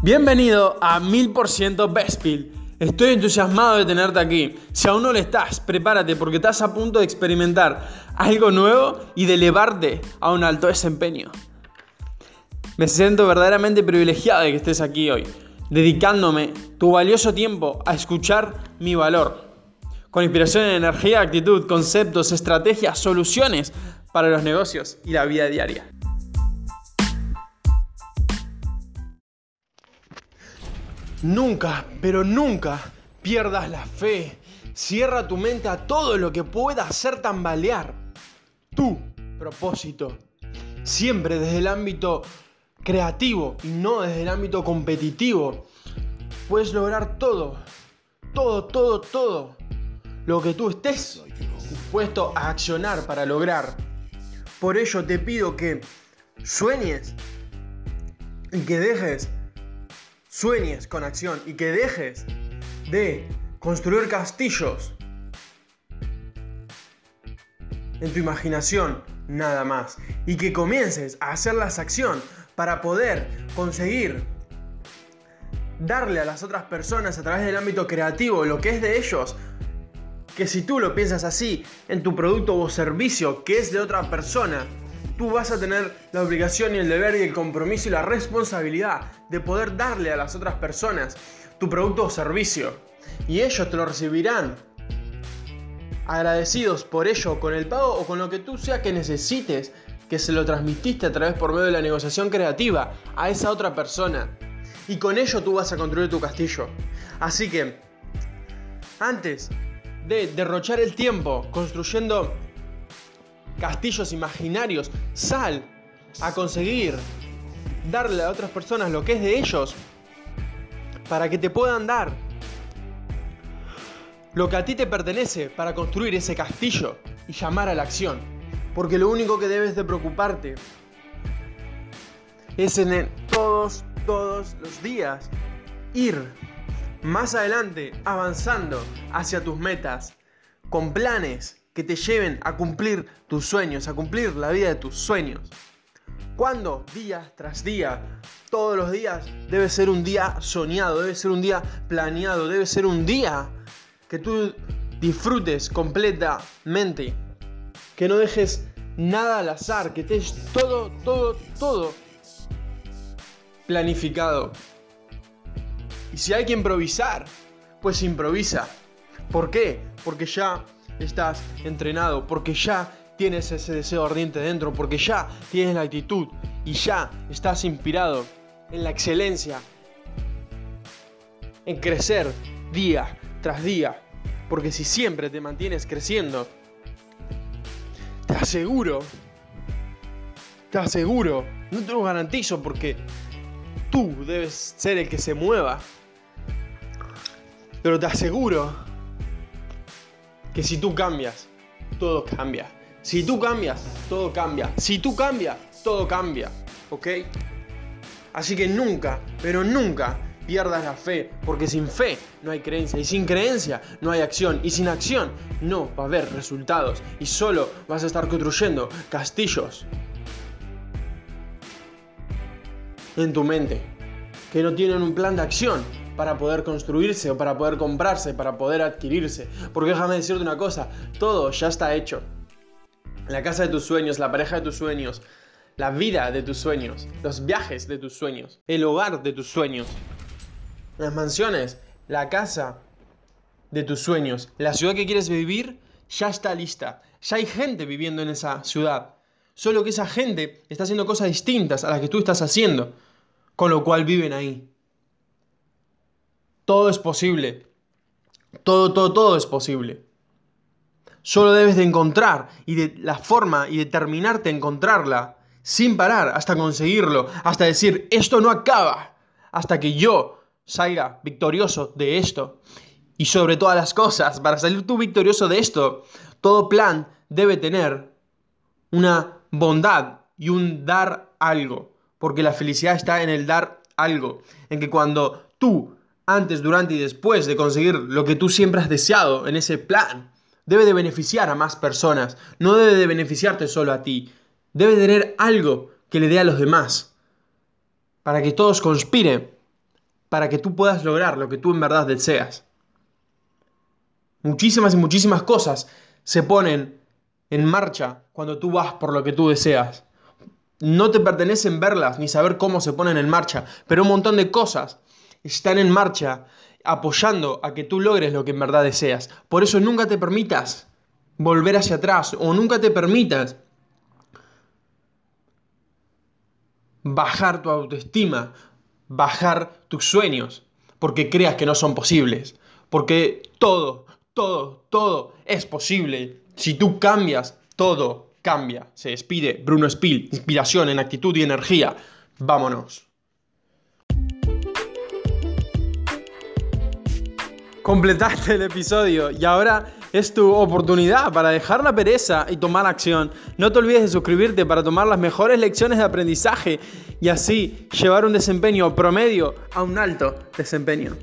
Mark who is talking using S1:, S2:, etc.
S1: Bienvenido a 1000% Bestpill. Estoy entusiasmado de tenerte aquí. Si aún no lo estás, prepárate porque estás a punto de experimentar algo nuevo y de elevarte a un alto desempeño. Me siento verdaderamente privilegiado de que estés aquí hoy, dedicándome tu valioso tiempo a escuchar mi valor. Con inspiración en energía, actitud, conceptos, estrategias, soluciones para los negocios y la vida diaria. Nunca, pero nunca pierdas la fe. Cierra tu mente a todo lo que pueda hacer tambalear tu propósito. Siempre desde el ámbito creativo y no desde el ámbito competitivo. Puedes lograr todo, todo, todo, todo lo que tú estés dispuesto a accionar para lograr. Por ello te pido que sueñes y que dejes sueñes con acción y que dejes de construir castillos en tu imaginación nada más. Y que comiences a hacer las acción para poder conseguir darle a las otras personas a través del ámbito creativo lo que es de ellos que si tú lo piensas así en tu producto o servicio que es de otra persona tú vas a tener la obligación y el deber y el compromiso y la responsabilidad de poder darle a las otras personas tu producto o servicio. Y ellos te lo recibirán agradecidos por ello, con el pago o con lo que tú sea que necesites, que se lo transmitiste a través por medio de la negociación creativa a esa otra persona. Y con ello tú vas a construir tu castillo. Así que, antes de derrochar el tiempo construyendo castillos imaginarios. Sal a conseguir darle a otras personas lo que es de ellos para que te puedan dar lo que a ti te pertenece para construir ese castillo y llamar a la acción. Porque lo único que debes de preocuparte es en todos, todos los días ir más adelante, avanzando hacia tus metas, con planes que te lleven a cumplir tus sueños, a cumplir la vida de tus sueños. Cuando día tras día, todos los días, debe ser un día soñado, debe ser un día planeado, debe ser un día que tú disfrutes completamente, que no dejes nada al azar, que estés todo, todo, todo planificado. Y si hay que improvisar, pues improvisa. ¿Por qué? Porque ya estás entrenado, porque ya tienes ese deseo ardiente dentro, porque ya tienes la actitud y ya estás inspirado en la excelencia, en crecer día tras día. Porque si siempre te mantienes creciendo, te aseguro, te aseguro, no te lo garantizo porque tú debes ser el que se mueva, pero te aseguro que si tú cambias, todo cambia. Si tú cambias, todo cambia. Si tú cambias, todo cambia. ¿Ok? Así que nunca, pero nunca pierdas la fe, porque sin fe no hay creencia y sin creencia no hay acción y sin acción no va a haber resultados y solo vas a estar construyendo castillos en tu mente que no tienen un plan de acción para poder construirse o para poder comprarse, para poder adquirirse. Porque déjame decirte una cosa, todo ya está hecho. La casa de tus sueños, la pareja de tus sueños, la vida de tus sueños, los viajes de tus sueños, el hogar de tus sueños, las mansiones, la casa de tus sueños, la ciudad que quieres vivir, ya está lista. Ya hay gente viviendo en esa ciudad. Solo que esa gente está haciendo cosas distintas a las que tú estás haciendo, con lo cual viven ahí. Todo es posible. Todo, todo, todo es posible. Solo debes de encontrar y de la forma y determinarte a encontrarla sin parar hasta conseguirlo, hasta decir, esto no acaba, hasta que yo salga victorioso de esto. Y sobre todas las cosas, para salir tú victorioso de esto, todo plan debe tener una bondad y un dar algo, porque la felicidad está en el dar algo, en que cuando tú antes, durante y después de conseguir lo que tú siempre has deseado en ese plan, debe de beneficiar a más personas, no debe de beneficiarte solo a ti, debe de tener algo que le dé a los demás, para que todos conspiren para que tú puedas lograr lo que tú en verdad deseas. Muchísimas y muchísimas cosas se ponen en marcha cuando tú vas por lo que tú deseas. No te pertenecen verlas ni saber cómo se ponen en marcha, pero un montón de cosas están en marcha apoyando a que tú logres lo que en verdad deseas. Por eso nunca te permitas volver hacia atrás o nunca te permitas bajar tu autoestima, bajar tus sueños, porque creas que no son posibles. Porque todo, todo, todo es posible. Si tú cambias, todo cambia. Se despide Bruno Spill, inspiración en actitud y energía. Vámonos. Completaste el episodio y ahora es tu oportunidad para dejar la pereza y tomar acción. No te olvides de suscribirte para tomar las mejores lecciones de aprendizaje y así llevar un desempeño promedio a un alto desempeño.